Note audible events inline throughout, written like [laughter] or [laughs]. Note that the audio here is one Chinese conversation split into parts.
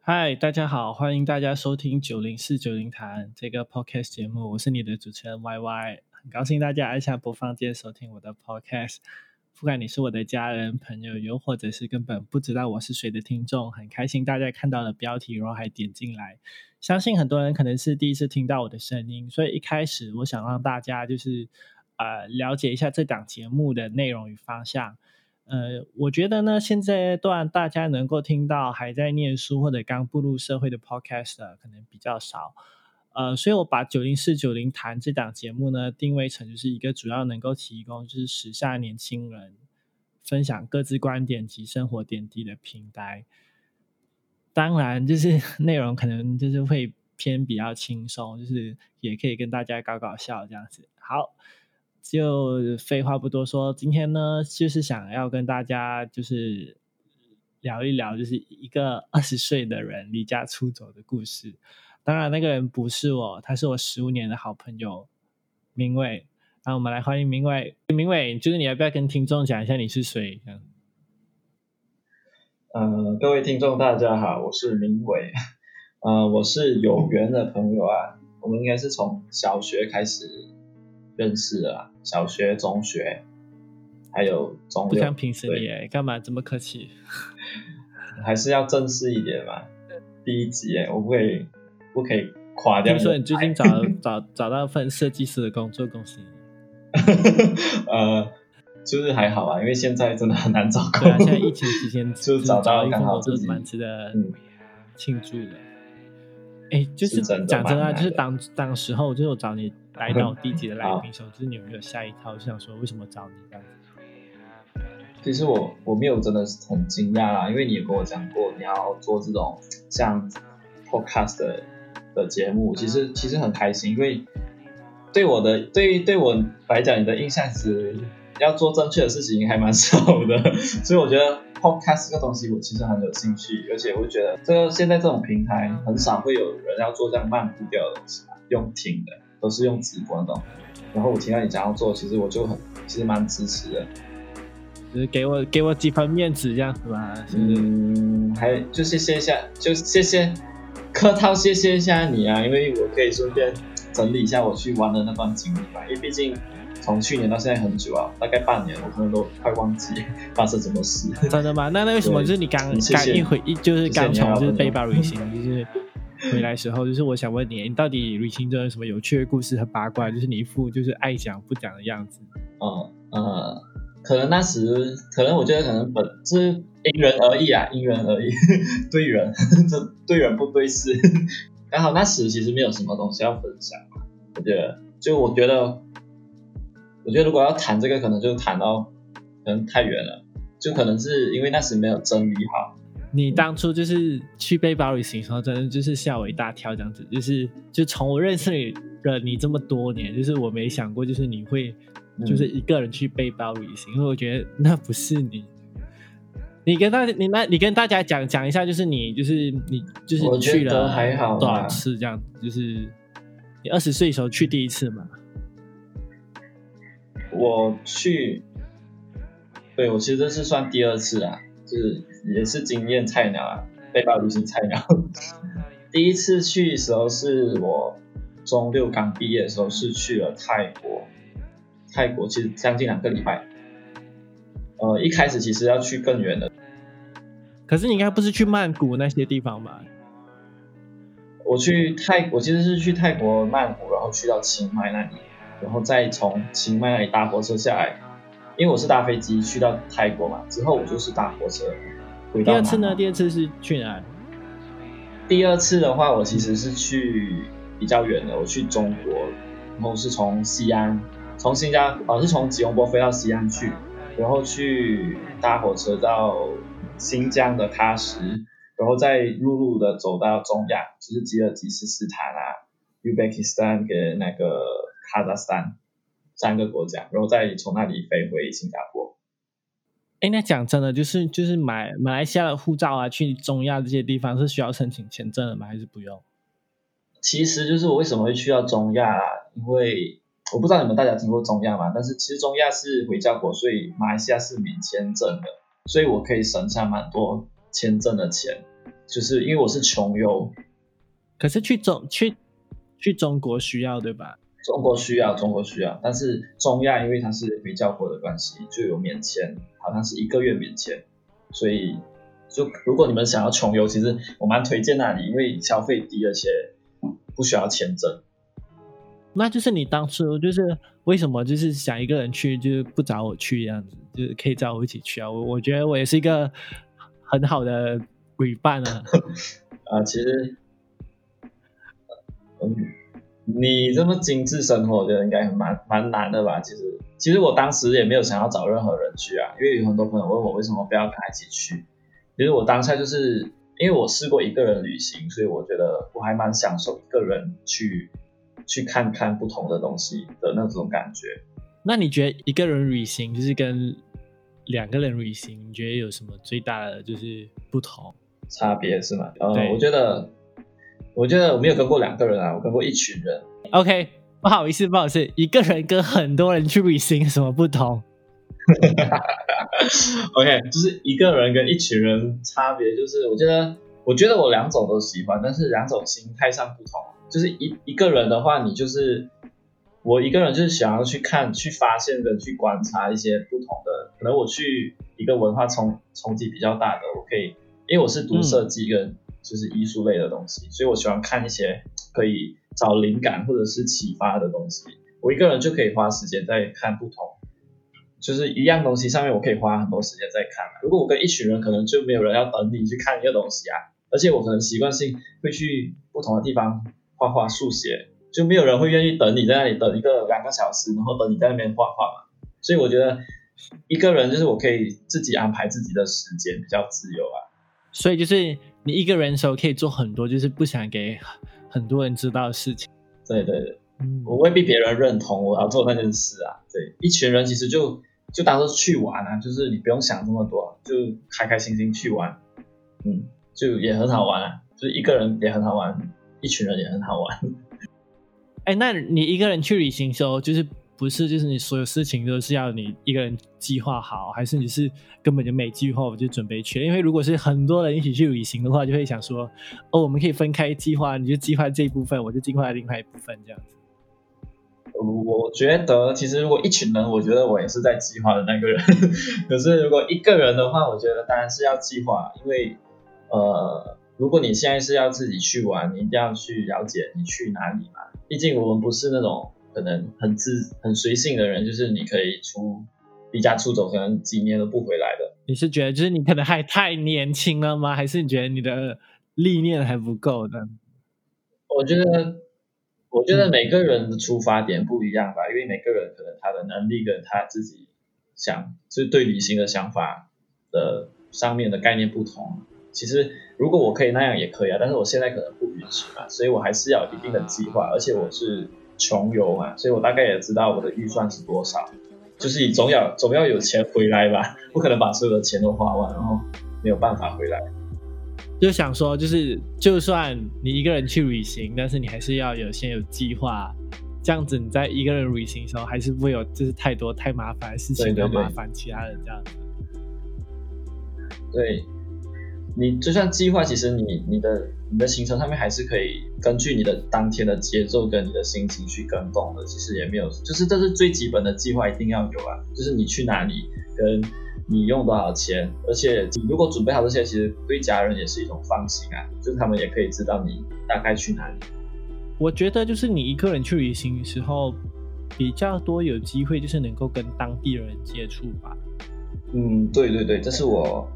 嗨，大家好，欢迎大家收听九零四九零谈这个 podcast 节目，我是你的主持人 Y Y，很高兴大家按下播放键收听我的 podcast。不管你是我的家人、朋友，又或者是根本不知道我是谁的听众，很开心大家看到了标题，然后还点进来。相信很多人可能是第一次听到我的声音，所以一开始我想让大家就是呃了解一下这档节目的内容与方向。呃，我觉得呢，现在段大家能够听到还在念书或者刚步入社会的 podcast 可能比较少。呃，所以我把九零四九零谈这档节目呢，定位成就是一个主要能够提供就是时下年轻人分享各自观点及生活点滴的平台。当然，就是 [laughs] 内容可能就是会偏比较轻松，就是也可以跟大家搞搞笑这样子。好，就废话不多说，今天呢，就是想要跟大家就是聊一聊，就是一个二十岁的人离家出走的故事。当然，那个人不是我，他是我十五年的好朋友明伟。那我们来欢迎明伟。明伟，就是你要不要跟听众讲一下你是谁？呃，各位听众大家好，我是明伟。呃，我是有缘的朋友啊，我们应该是从小学开始认识的，小学、中学，还有中不像平时你，干嘛这么客气？还是要正式一点嘛。第一集，我不会。不可以垮掉。听说你最近找 [laughs] 找找到份设计师的工作，恭喜你。呃，就是还好啊，因为现在真的很难找工作。对啊，现在疫情期间 [laughs] 就找到刚好是蛮值得庆祝的。哎，就是讲真啊，就是当当时候，就是我找你来到我 [laughs] 第一集的来宾时候，就是你有没有下一套？就想说为什么找你这样子？其实我我没有真的是很惊讶啦，因为你也跟我讲过你要做这种像 podcast 的。的节目其实其实很开心，因为对我的对对我来讲，你的印象是要做正确的事情还蛮少的，[laughs] 所以我觉得 podcast 这个东西我其实很有兴趣，而且我觉得这个现在这种平台很少会有人要做这样慢步调的东西，用听的都是用直播的，然后我听到你想要做，其实我就很其实蛮支持的，就是给我给我几分面子这样子吧，嗯，还就谢谢一下，就谢谢。客套谢谢一下你啊，因为我可以顺便整理一下我去玩的那段经历嘛。因为毕竟从去年到现在很久啊，大概半年，我可能都快忘记发生什么事。真的吗？那那为什么就是你刚刚一回一就是刚从就是背包旅行，就是回来时候，就是我想问你，你到底旅行中有什么有趣的故事和八卦？就是你一副就是爱讲不讲的样子。哦，呃，可能那时，可能我觉得可能本是。因人而异啊，因人而异，[laughs] 对人，[laughs] 这对人不对事。[laughs] 刚好那时其实没有什么东西要分享嘛，我觉得，就我觉得，我觉得如果要谈这个，可能就谈到可能太远了，就可能是因为那时没有整理好。你当初就是去背包旅行的时候，真的就是吓我一大跳，这样子，就是就从我认识你了你这么多年，就是我没想过就是你会就是一个人去背包旅行，因为我觉得那不是你。你跟大你那，你跟大家讲讲一下，就是你，就是你，就是去了多少次这样？就是你二十岁的时候去第一次嘛？我去，对我其实是算第二次啊，就是也是经验菜鸟啊，背包旅行菜鸟。[laughs] 第一次去的时候是我中六刚毕业的时候，是去了泰国，泰国其实将近两个礼拜。呃，一开始其实要去更远的，可是你应该不是去曼谷那些地方吧？我去泰，我其实是去泰国曼谷，然后去到清迈那里，然后再从清迈那里搭火车下来，因为我是搭飞机去到泰国嘛，之后我就是搭火车回到。第二次呢？第二次是去哪？第二次的话，我其实是去比较远的，我去中国，然后是从西安，从新加坡，是从吉隆坡飞到西安去。然后去搭火车到新疆的喀什，然后再陆路的走到中亚，就是吉尔吉斯斯坦啊、Uzbekistan 跟那个卡扎斯坦三个国家，然后再从那里飞回新加坡。哎，那讲真的，就是就是买马来西亚的护照啊，去中亚这些地方是需要申请签证的吗？还是不用？其实就是我为什么会去到中亚啊，因为我不知道你们大家听过中亚吗？但是其实中亚是回教国，所以马来西亚是免签证的，所以我可以省下蛮多签证的钱，就是因为我是穷游。可是去中去去中国需要对吧？中国需要，中国需要，但是中亚因为它是回教国的关系，就有免签，好像是一个月免签，所以就如果你们想要穷游，其实我蛮推荐那里，因为消费低，而且不需要签证。那就是你当初就是为什么就是想一个人去，就是不找我去这样子，就是可以找我一起去啊？我我觉得我也是一个很好的旅伴啊。[laughs] 啊，其实，嗯。你这么精致生活，我觉得应该蛮蛮难的吧？其实，其实我当时也没有想要找任何人去啊，因为有很多朋友问我为什么不要跟他一起去。其实我当下就是因为我试过一个人旅行，所以我觉得我还蛮享受一个人去去看看不同的东西的那种感觉。那你觉得一个人旅行就是跟两个人旅行，你觉得有什么最大的就是不同差别是吗？呃，我觉得。我觉得我没有跟过两个人啊，我跟过一群人。OK，不好意思，不好意思，一个人跟很多人去旅行有什么不同？[laughs] OK，就是一个人跟一群人差别就是，我觉得，我觉得我两种都喜欢，但是两种心态上不同。就是一一个人的话，你就是我一个人就是想要去看、去发现跟去观察一些不同的。可能我去一个文化冲冲击比较大的，我可以，因为我是读设计跟。就是艺术类的东西，所以我喜欢看一些可以找灵感或者是启发的东西。我一个人就可以花时间在看不同，就是一样东西上面，我可以花很多时间在看。如果我跟一群人，可能就没有人要等你去看一个东西啊。而且我可能习惯性会去不同的地方画画、速写，就没有人会愿意等你在那里等一个两个小时，然后等你在那边画画嘛。所以我觉得一个人就是我可以自己安排自己的时间，比较自由啊。所以就是。你一个人的时候可以做很多，就是不想给很多人知道的事情。对对对，嗯，我未必别人认同我要做那件事啊。对，一群人其实就就当做去玩啊，就是你不用想这么多，就开开心心去玩，嗯，就也很好玩啊。就是一个人也很好玩，一群人也很好玩。[laughs] 哎，那你一个人去旅行的时候，就是。不是，就是你所有事情都是要你一个人计划好，还是你是根本就没计划我就准备去？因为如果是很多人一起去旅行的话，就会想说，哦，我们可以分开计划，你就计划这一部分，我就计划另外一部分，这样子。我觉得其实如果一群人，我觉得我也是在计划的那个人。[laughs] 可是如果一个人的话，我觉得当然是要计划，因为呃，如果你现在是要自己去玩，你一定要去了解你去哪里嘛。毕竟我们不是那种。可能很自很随性的人，就是你可以出离家出走，可能几年都不回来的。你是觉得就是你可能还太年轻了吗？还是你觉得你的历练还不够呢？我觉得，我觉得每个人的出发点不一样吧，因为每个人可能他的能力跟他自己想就是对旅行的想法的上面的概念不同。其实如果我可以那样也可以啊，但是我现在可能不允许嘛，所以我还是要有一定的计划，而且我是。穷游嘛，所以我大概也知道我的预算是多少，就是你总要总要有钱回来吧，[laughs] 不可能把所有的钱都花完，然后没有办法回来。就想说，就是就算你一个人去旅行，但是你还是要有先有计划，这样子你在一个人旅行的时候，还是不会有就是太多太麻烦的事情要麻烦其他人这样子。对。你就算计划，其实你你的你的行程上面还是可以根据你的当天的节奏跟你的心情去跟动的。其实也没有，就是这是最基本的计划一定要有啊。就是你去哪里，跟你用多少钱，而且你如果准备好这些，其实对家人也是一种放心啊。就是他们也可以知道你大概去哪里。我觉得就是你一个人去旅行的时候，比较多有机会就是能够跟当地人接触吧。嗯，对对对，这是我，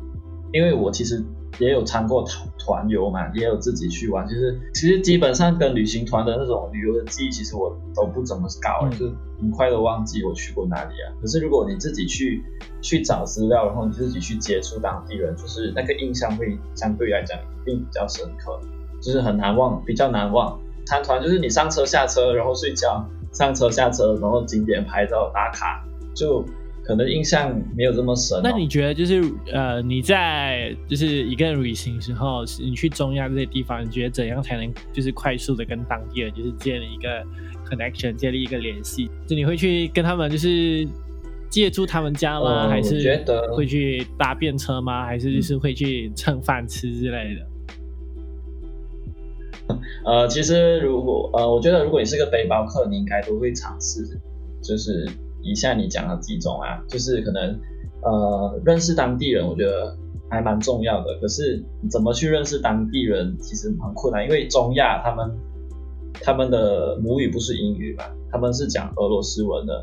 因为我其实。也有参过团团游嘛，也有自己去玩。就是其实基本上跟旅行团的那种旅游的记忆，其实我都不怎么高，就很快的忘记我去过哪里啊。可是如果你自己去去找资料，然后你自己去接触当地人，就是那个印象会相对来讲一定比较深刻，就是很难忘，比较难忘。参团就是你上车下车，然后睡觉，上车下车，然后景点拍照打卡，就。可能印象没有这么深、哦。那你觉得就是呃，你在就是一个人旅行时候，你去中亚这些地方，你觉得怎样才能就是快速的跟当地人就是建立一个 connection，建立一个联系？就你会去跟他们就是借住他们家吗？呃还是觉得会去搭便车吗？还是就是会去蹭饭吃之类的？呃，其实如果呃，我觉得如果你是个背包客，你应该都会尝试，就是以下你讲的几种啊，就是可能呃认识当地人，我觉得还蛮重要的。可是怎么去认识当地人，其实很困难，因为中亚他们他们的母语不是英语嘛，他们是讲俄罗斯文的，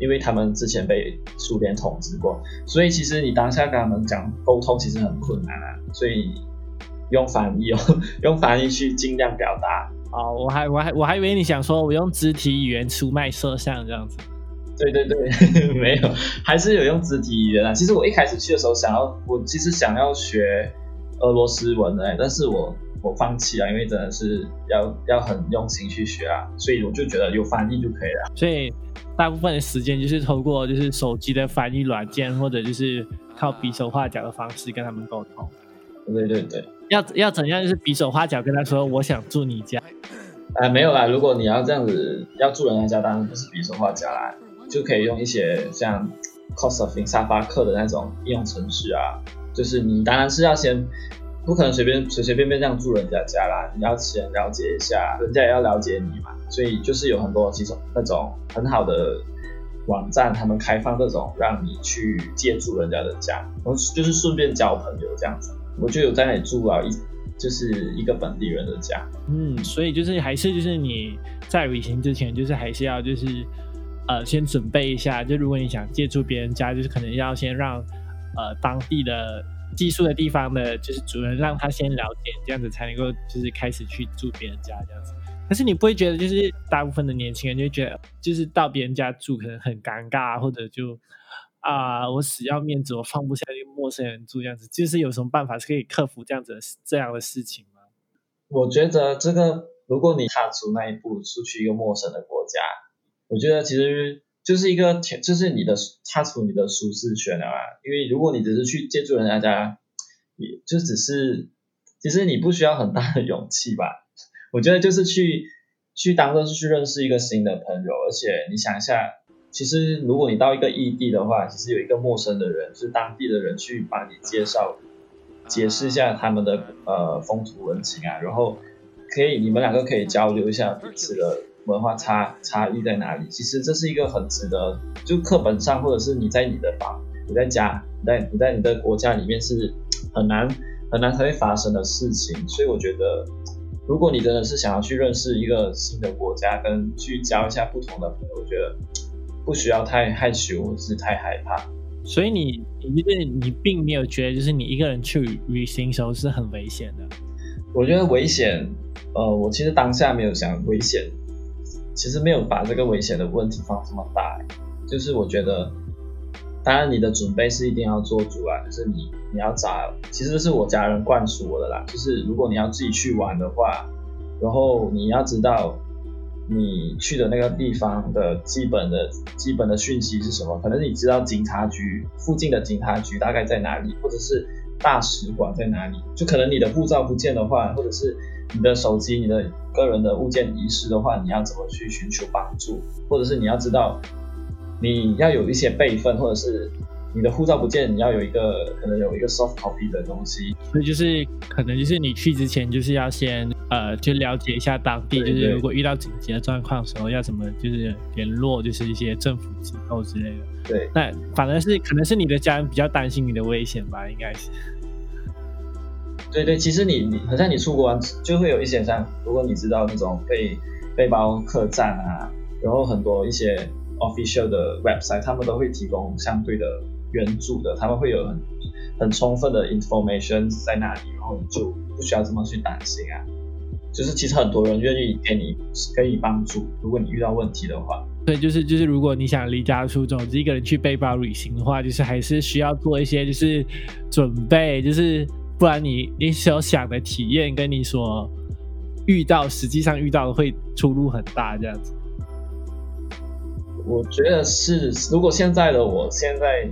因为他们之前被苏联统治过，所以其实你当下跟他们讲沟通其实很困难啊，所以用翻译哦，[laughs] 用翻译去尽量表达。哦，我还我还我还以为你想说我用肢体语言出卖摄像这样子。对对对，[laughs] 没有，还是有用肢体语言啊。其实我一开始去的时候想要，我其实想要学俄罗斯文的、欸，但是我我放弃了，因为真的是要要很用心去学啊，所以我就觉得有翻译就可以了。所以大部分的时间就是透过就是手机的翻译软件，或者就是靠比手画脚的方式跟他们沟通。对对对，要要怎样就是比手画脚跟他说我想住你家，啊、没有啦，如果你要这样子要住人家家，当然不是比手画脚啦，就可以用一些像 Couchsurfing 沙发客的那种应用程序啊，就是你当然是要先。不可能随便随随便便这样住人家家啦，你要先了解一下，人家也要了解你嘛，所以就是有很多其实那种很好的网站，他们开放这种让你去借住人家的家，然后就是顺便交朋友这样子。我就有在那里住啊，一就是一个本地人的家。嗯，所以就是还是就是你在旅行之前，就是还是要就是呃先准备一下，就如果你想借住别人家，就是可能要先让呃当地的寄宿的地方的，就是主人让他先了解，这样子才能够就是开始去住别人家这样子。可是你不会觉得，就是大部分的年轻人就觉得，就是到别人家住可能很尴尬，或者就啊、我死要面子，我放不下一个陌生人住这样子。就是有什么办法是可以克服这样子的这样的事情吗？我觉得这个，如果你踏出那一步，出去一个陌生的国家，我觉得其实就是一个，就是你的踏出你的舒适圈了啊。因为如果你只是去借住人家家，也就只是，其实你不需要很大的勇气吧。我觉得就是去去当做是去认识一个新的朋友，而且你想一下，其实如果你到一个异地的话，其实有一个陌生的人，是当地的人去帮你介绍。解释一下他们的呃风土人情啊，然后可以你们两个可以交流一下彼此的文化差差异在哪里。其实这是一个很值得，就课本上或者是你在你的房、你在家、你在你在你的国家里面是很难很难才会发生的事情。所以我觉得，如果你真的是想要去认识一个新的国家，跟去交一下不同的朋友，我觉得不需要太害羞或者是太害怕。所以你你就是你并没有觉得就是你一个人去旅行时候是很危险的。我觉得危险，呃，我其实当下没有想危险，其实没有把这个危险的问题放这么大，就是我觉得，当然你的准备是一定要做足啊，就是你你要找，其实是我家人灌输我的啦，就是如果你要自己去玩的话，然后你要知道你去的那个地方的基本的基本的讯息是什么，可能你知道警察局附近的警察局大概在哪里，或者是大使馆在哪里，就可能你的护照不见的话，或者是你的手机、你的个人的物件遗失的话，你要怎么去寻求帮助，或者是你要知道你要有一些备份，或者是你的护照不见，你要有一个可能有一个 soft copy 的东西，所以就是可能就是你去之前就是要先呃就了解一下当地，就是如果遇到紧急的状况的时候要怎么就是联络就是一些政府机构之类的。对。那反而是可能是你的家人比较担心你的危险吧，应该是。对对，其实你你好像你出国玩就会有一些像，如果你知道那种背背包客栈啊，然后很多一些 official 的 website，他们都会提供相对的援助的，他们会有很很充分的 information 在那里，然后你就不需要这么去担心啊。就是其实很多人愿意给你给你帮助，如果你遇到问题的话。对，就是就是，如果你想离家出走，一个人去背包旅行的话，就是还是需要做一些就是准备，就是不然你你所想的体验跟你所遇到实际上遇到的会出入很大，这样子。我觉得是，如果现在的我现在，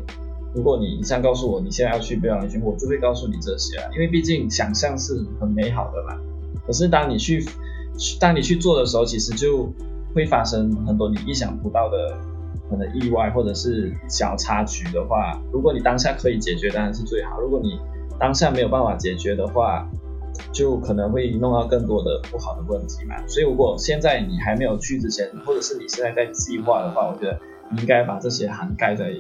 如果你这样告诉我你现在要去表演群，我就会告诉你这些啊，因为毕竟想象是很美好的嘛。可是当你去，[laughs] 当你去做的时候，其实就会发生很多你意想不到的可能意外或者是小插曲的话，如果你当下可以解决，当然是最好；如果你当下没有办法解决的话，就可能会弄到更多的不好的问题嘛。所以如果现在你还没有去之前，或者是你现在在计划的话，我觉得你应该把这些涵盖在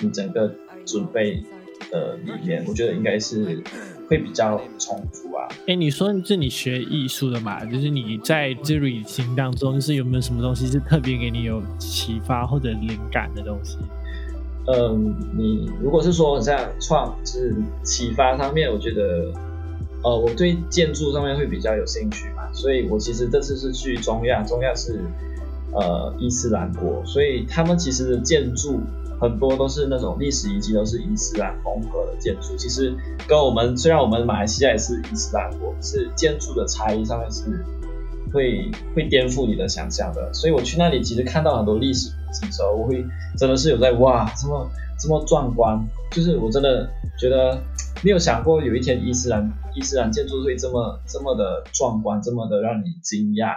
你整个准备的里面。我觉得应该是会比较充足啊。哎，你说是你学艺术的嘛？就是你在这旅行当中，就是有没有什么东西是特别给你有启发或者灵感的东西？嗯，你如果是说像创，就是启发上面，我觉得。呃，我对建筑上面会比较有兴趣嘛，所以我其实这次是去中亚，中亚是呃伊斯兰国，所以他们其实的建筑很多都是那种历史遗迹，都是伊斯兰风格的建筑。其实跟我们虽然我们马来西亚也是伊斯兰国，是建筑的差异上面是会会颠覆你的想象的。所以我去那里其实看到很多历史遗迹的时候，我会真的是有在哇，这么这么壮观，就是我真的觉得。没有想过有一天伊斯兰伊斯兰建筑会这么这么的壮观，这么的让你惊讶，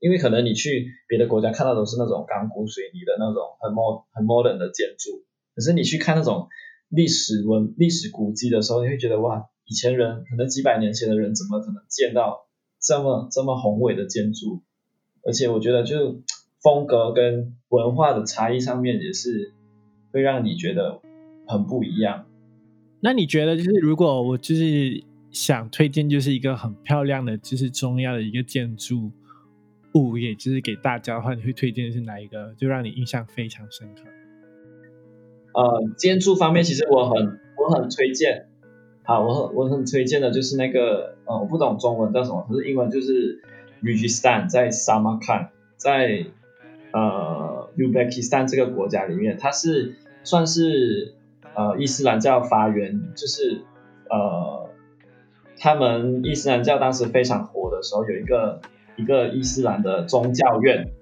因为可能你去别的国家看到都是那种钢骨水泥的那种很 mod 很 modern 的建筑，可是你去看那种历史文历史古迹的时候，你会觉得哇，以前人可能几百年前的人怎么可能见到这么这么宏伟的建筑？而且我觉得就风格跟文化的差异上面也是会让你觉得很不一样。那你觉得，就是如果我就是想推荐，就是一个很漂亮的，就是中亚的一个建筑物，也就是给大家的话，你会推荐是哪一个？就让你印象非常深刻。呃，建筑方面，其实我很我很推荐，好，我很我很推荐的就是那个，呃，我不懂中文叫什么，可是英文就是 Registan 在 Samarkand，在呃 Uzbekistan 这个国家里面，它是算是。呃，伊斯兰教发源就是呃，他们伊斯兰教当时非常火的时候，有一个一个伊斯兰的宗教院，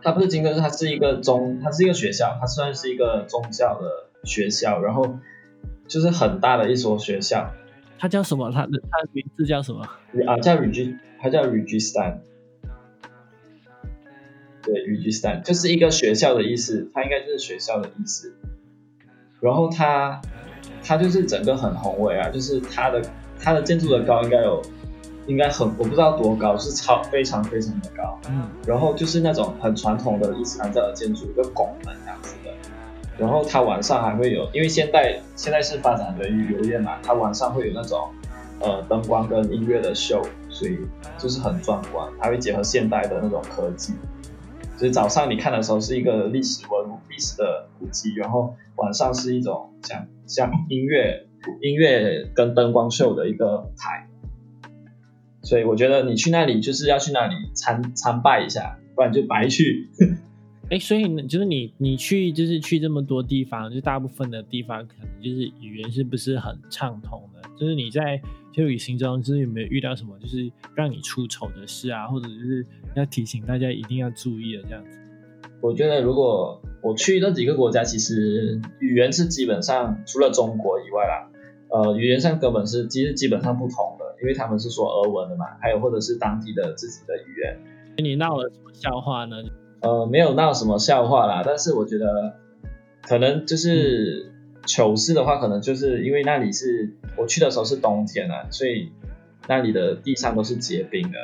它不是金哥，它是一个宗，它是一个学校，它算是一个宗教的学校，然后就是很大的一所学校。它叫什么？它的它的名字叫什么？啊，叫 Raj，它叫 Rajasthan。对，Rajasthan 就是一个学校的意思，它应该就是学校的意思。然后它，它就是整个很宏伟啊，就是它的它的建筑的高应该有，应该很我不知道多高，是超非常非常的高。嗯。然后就是那种很传统的伊斯兰教的建筑，一个拱门这样子的。然后它晚上还会有，因为现在现在是发展的旅游业嘛，它晚上会有那种呃灯光跟音乐的秀，所以就是很壮观，还会结合现代的那种科技。是早上你看的时候是一个历史文物历史的古迹，然后晚上是一种像像音乐音乐跟灯光秀的一个台，所以我觉得你去那里就是要去那里参参拜一下，不然就白去。哎，所以呢就是你你去就是去这么多地方，就大部分的地方可能就是语言是不是很畅通的？就是你在就旅行中，就是有没有遇到什么就是让你出丑的事啊，或者就是要提醒大家一定要注意的这样子？我觉得如果我去那几个国家，其实语言是基本上除了中国以外啦，呃，语言上根本是其实基本上不同的，因为他们是说俄文的嘛，还有或者是当地的自己的语言。你闹了什么笑话呢？呃，没有闹什么笑话啦，但是我觉得可能就是糗事的话，可能就是因为那里是我去的时候是冬天啊，所以那里的地上都是结冰的，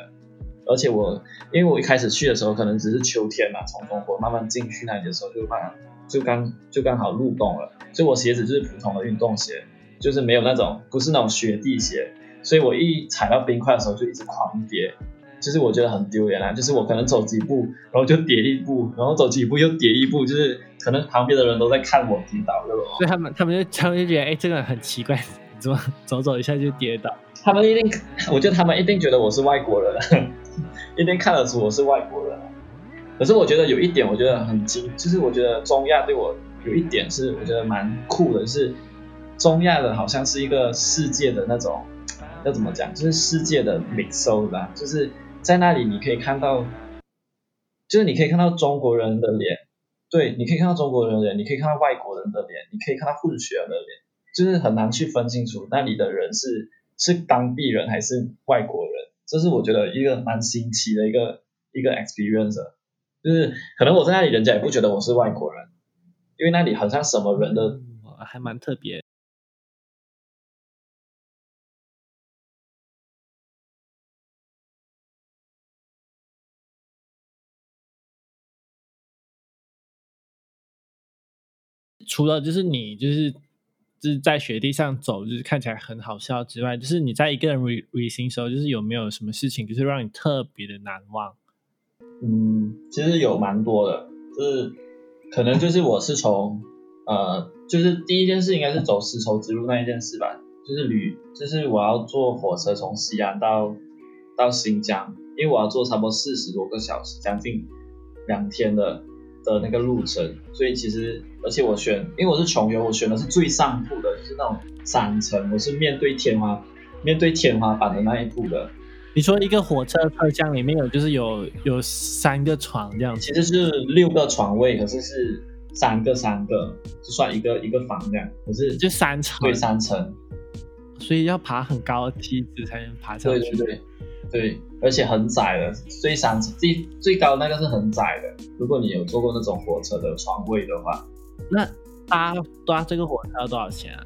而且我因为我一开始去的时候可能只是秋天嘛，从中国慢慢进去那里的时候就刚就刚就刚好入冬了，所以我鞋子就是普通的运动鞋，就是没有那种不是那种雪地鞋，所以我一踩到冰块的时候就一直狂跌。就是我觉得很丢脸啊！就是我可能走几步，然后就跌一步，然后走几步又跌一步，就是可能旁边的人都在看我跌倒，对所以他们他们就他们就觉得，哎，这个人很奇怪，怎么走走一下就跌倒？他们一定，我觉得他们一定觉得我是外国人，[laughs] 一定看得出我是外国人。可是我觉得有一点，我觉得很惊，就是我觉得中亚对我有一点是我觉得蛮酷的，是中亚的好像是一个世界的那种，要怎么讲？就是世界的 mixo 吧，就是。在那里你可以看到，就是你可以看到中国人的脸，对，你可以看到中国人的脸，你可以看到外国人的脸，你可以看到混血儿的脸，就是很难去分清楚那里的人是是当地人还是外国人。这是我觉得一个蛮新奇的一个一个 experience，就是可能我在那里，人家也不觉得我是外国人，因为那里好像什么人的，还蛮特别。除了就是你就是就是在雪地上走，就是看起来很好笑之外，就是你在一个人旅旅行时候，就是有没有什么事情就是让你特别的难忘？嗯，其实有蛮多的，就是可能就是我是从呃，就是第一件事应该是走丝绸之路那一件事吧，就是旅，就是我要坐火车从西安到到新疆，因为我要坐差不多四十多个小时，将近两天的。的那个路程，所以其实，而且我选，因为我是穷游，我选的是最上铺的，就是那种三层，我是面对天花，面对天花板的那一铺的。你说一个火车车厢里面有，就是有有三个床这样，其实是六个床位，可是是三个三个，就算一个一个房这样，可是就三层，对三层，所以要爬很高的梯子才能爬上去。对对对。对，而且很窄的，最三最最高那个是很窄的。如果你有坐过那种火车的床位的话，那搭搭这个火车要多少钱啊？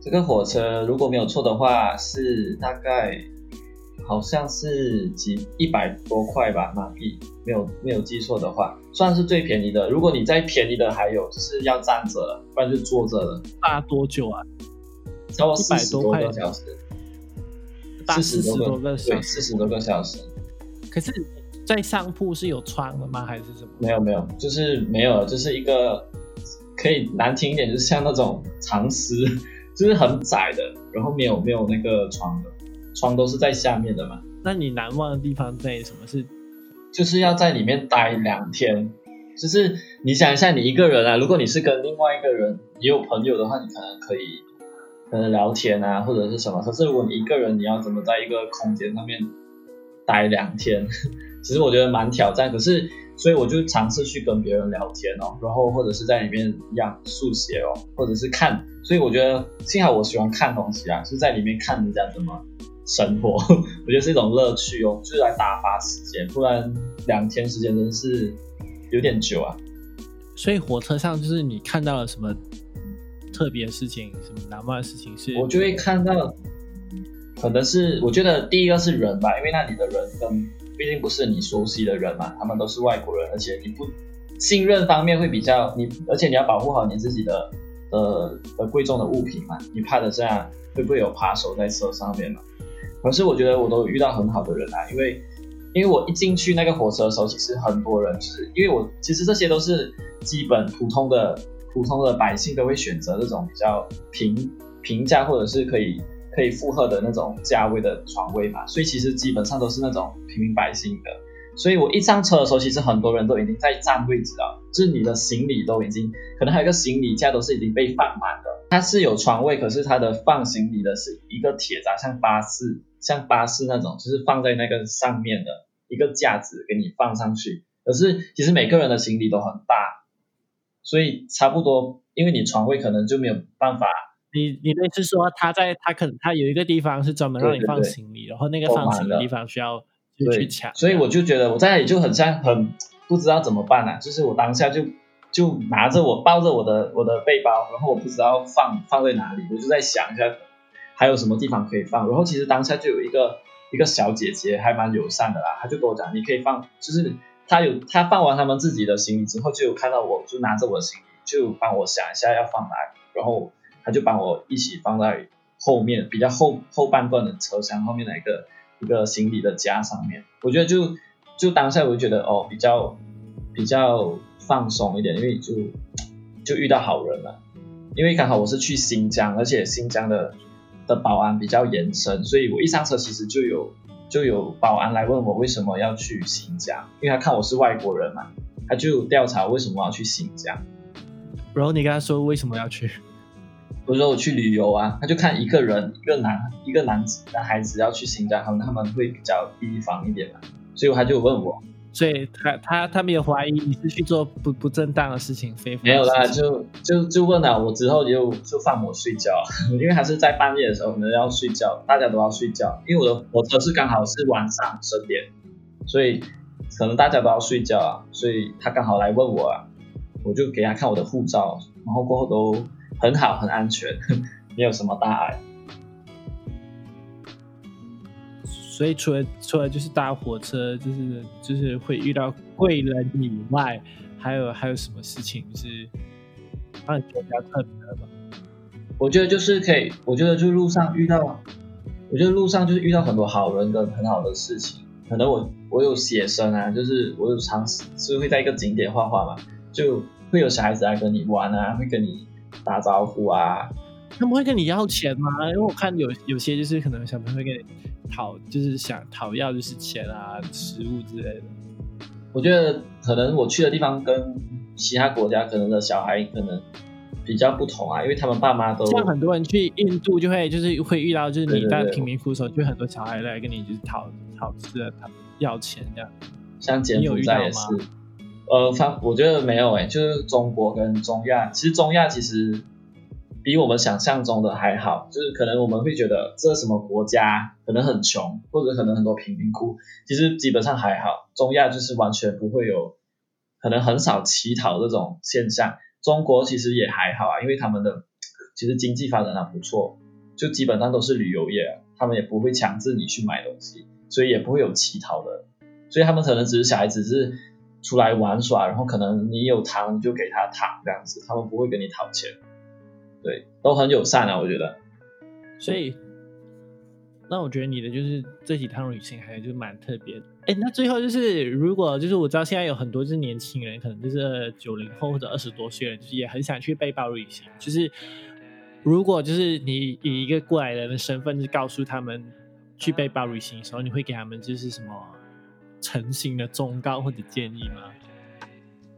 这个火车如果没有错的话，是大概好像是几一百多块吧，马币，没有没有记错的话，算是最便宜的。如果你再便宜的还有，就是要站着了，不然就坐着了。搭多久啊？超过四十多个小时。四十多个小时，四十多个小时。可是，在上铺是有窗的吗？还是什么？没有没有，就是没有，就是一个可以难听一点，就是像那种长丝，[laughs] 就是很窄的，然后没有没有那个窗的，窗都是在下面的嘛。那你难忘的地方在什么？是就是要在里面待两天。就是你想一下，你一个人啊，如果你是跟另外一个人，也有朋友的话，你可能可以。可能聊天啊，或者是什么。可是如果你一个人，你要怎么在一个空间上面待两天？[laughs] 其实我觉得蛮挑战。可是，所以我就尝试去跟别人聊天哦，然后或者是在里面样速写哦，或者是看。所以我觉得幸好我喜欢看东西啊，是在里面看人家怎么生活，[laughs] 我觉得是一种乐趣哦，就是来打发时间。不然两天时间真是有点久啊。所以火车上就是你看到了什么？特别的事情，什么难忘的事情是？我就会看到，可能是我觉得第一个是人吧，因为那里的人跟毕竟不是你熟悉的人嘛，他们都是外国人，而且你不信任方面会比较你，而且你要保护好你自己的呃的贵重的物品嘛，你怕的这样会不会有扒手在车上面嘛？可是我觉得我都遇到很好的人啊，因为因为我一进去那个火车的时候，其实很多人就是因为我其实这些都是基本普通的。普通的百姓都会选择这种比较平平价或者是可以可以负荷的那种价位的床位嘛，所以其实基本上都是那种平民百姓的。所以我一上车的时候，其实很多人都已经在占位置了，就是你的行李都已经可能还有个行李架都是已经被放满的。它是有床位，可是它的放行李的是一个铁闸，像巴士像巴士那种，就是放在那个上面的一个架子给你放上去。可是其实每个人的行李都很大。所以差不多，因为你床位可能就没有办法。你你的意思说，他在他可能他有一个地方是专门让你放行李，然后那个放行李的地方需要去抢。所以我就觉得我在那里就很像很不知道怎么办啊，就是我当下就就拿着我抱着我的我的背包，然后我不知道放放在哪里，我就在想一下还有什么地方可以放。然后其实当下就有一个一个小姐姐还蛮友善的啦，她就跟我讲，你可以放，就是。他有他放完他们自己的行李之后，就有看到我，就拿着我的行李，就帮我想一下要放哪里，然后他就帮我一起放在后面比较后后半段的车厢后面的一个一个行李的架上面。我觉得就就当下我就觉得哦比较比较放松一点，因为就就遇到好人了，因为刚好我是去新疆，而且新疆的的保安比较严深，所以我一上车其实就有。就有保安来问我为什么要去新疆，因为他看我是外国人嘛，他就调查为什么要去新疆。然后你跟他说为什么要去？我说我去旅游啊，他就看一个人，一个男一个男子男孩子要去新疆，他们他们会比较提防一点嘛，所以他就问我，所以他他他没有怀疑你是去做不不正当的事情，非法没有啦，就就就问了我之后就就放我睡觉，[laughs] 因为还是在半夜的时候可能要睡觉，大家都要睡觉，因为我的火车是刚好是晚上十点，所以可能大家都要睡觉啊，所以他刚好来问我啊，我就给他看我的护照，然后过后都很好很安全，[laughs] 没有什么大碍。所以除了除了就是搭火车，就是就是会遇到贵人以外，还有还有什么事情是让你觉得比较特别的吗？我觉得就是可以，我觉得就路上遇到，我觉得路上就是遇到很多好人跟很好的事情。可能我我有写生啊，就是我有尝试是会在一个景点画画嘛，就会有小孩子来跟你玩啊，会跟你打招呼啊。他们会跟你要钱吗？因为我看有有些就是可能小朋友会跟你讨，就是想讨要就是钱啊、食物之类的。我觉得可能我去的地方跟其他国家可能的小孩可能比较不同啊，因为他们爸妈都像很多人去印度就会就是会遇到就是你在对对对贫民窟的时候，就很多小孩来跟你就是讨讨吃的、讨要钱这样。像柬埔寨也是，呃，方我觉得没有诶、就是中国跟中亚，其实中亚其实比我们想象中的还好，就是可能我们会觉得这什么国家可能很穷，或者可能很多贫民窟，其实基本上还好，中亚就是完全不会有，可能很少乞讨这种现象。中国其实也还好啊，因为他们的其实经济发展的不错，就基本上都是旅游业，他们也不会强制你去买东西，所以也不会有乞讨的。所以他们可能只是小孩子是出来玩耍，然后可能你有糖你就给他糖这样子，他们不会跟你讨钱，对，都很友善啊，我觉得。所以，那我觉得你的就是这几趟旅行还就是蛮特别的。哎，那最后就是如果就是我知道现在有很多就是年轻人，可能就是九零后或者二十多岁人，就是也很想去背包旅行。就是如果就是你以一个过来人的身份，就告诉他们去背包旅行的时候，你会给他们就是什么诚心的忠告或者建议吗？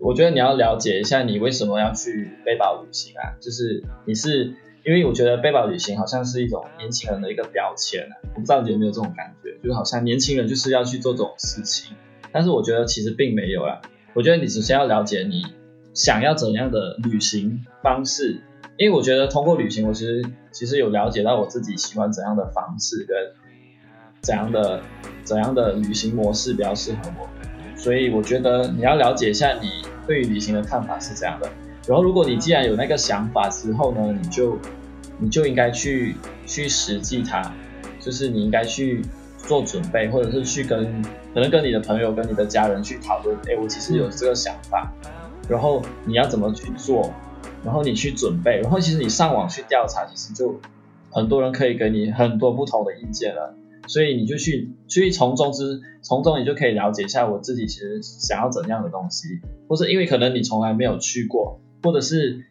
我觉得你要了解一下你为什么要去背包旅行啊，就是你是因为我觉得背包旅行好像是一种年轻人的一个标签啊，我不知道你有没有这种感觉，就是好像年轻人就是要去做这种事情，但是我觉得其实并没有啦，我觉得你首先要了解你想要怎样的旅行方式，因为我觉得通过旅行，我其实其实有了解到我自己喜欢怎样的方式跟怎样的怎样的旅行模式比较适合我。所以我觉得你要了解一下你对于旅行的看法是怎样的。然后，如果你既然有那个想法之后呢，你就你就应该去去实际它，就是你应该去做准备，或者是去跟可能跟你的朋友、跟你的家人去讨论。哎，我其实有这个想法，然后你要怎么去做，然后你去准备，然后其实你上网去调查，其实就很多人可以给你很多不同的意见了。所以你就去去从中之从中，你就可以了解一下我自己其实想要怎样的东西，或是因为可能你从来没有去过，或者是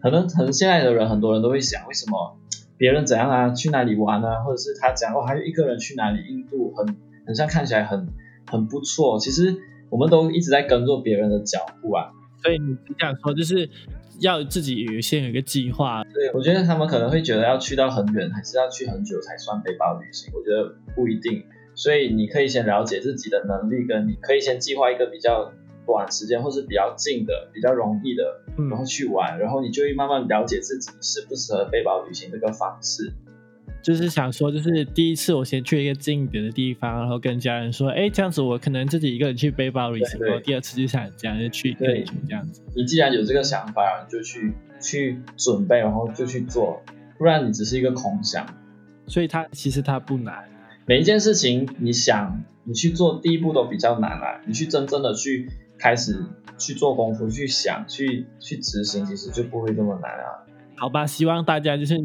可能可能现在的人很多人都会想，为什么别人怎样啊，去哪里玩啊，或者是他讲哦，还有一个人去哪里，印度很很像看起来很很不错，其实我们都一直在跟着别人的脚步啊，所以你只想说就是要自己有先有一个计划，对，我觉得他们可能会觉得要去到很远，还是要去很久才算背包旅行。我觉得不一定，所以你可以先了解自己的能力，跟你可以先计划一个比较短时间或是比较近的、比较容易的，嗯然后去玩，然后你就会慢慢了解自己适不适合背包旅行这个方式。就是想说，就是第一次我先去一个近一点的地方，然后跟家人说，哎，这样子我可能自己一个人去背包旅行，对对然后第二次就想这样就去更久这样子。你既然有这个想法，你就去去准备，然后就去做，不然你只是一个空想。所以它其实它不难，每一件事情，你想你去做，第一步都比较难啦。你去真正的去开始去做功夫，去想，去去执行，其实就不会这么难啊。好吧？希望大家就是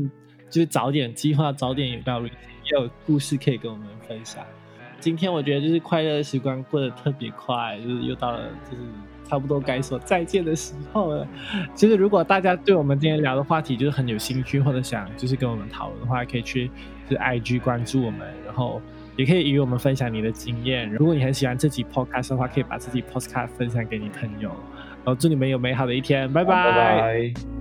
就是早点计划，早点有到旅行，也有故事可以跟我们分享。今天我觉得就是快乐的时光过得特别快，就是又到了就是差不多该说再见的时候了。其实如果大家对我们今天聊的话题就是很有兴趣，或者想就是跟我们讨论的话，可以去就是 IG 关注我们，然后也可以与我们分享你的经验。如果你很喜欢这集 Podcast 的话，可以把这集 Podcast 分享给你朋友。然后祝你们有美好的一天，拜拜。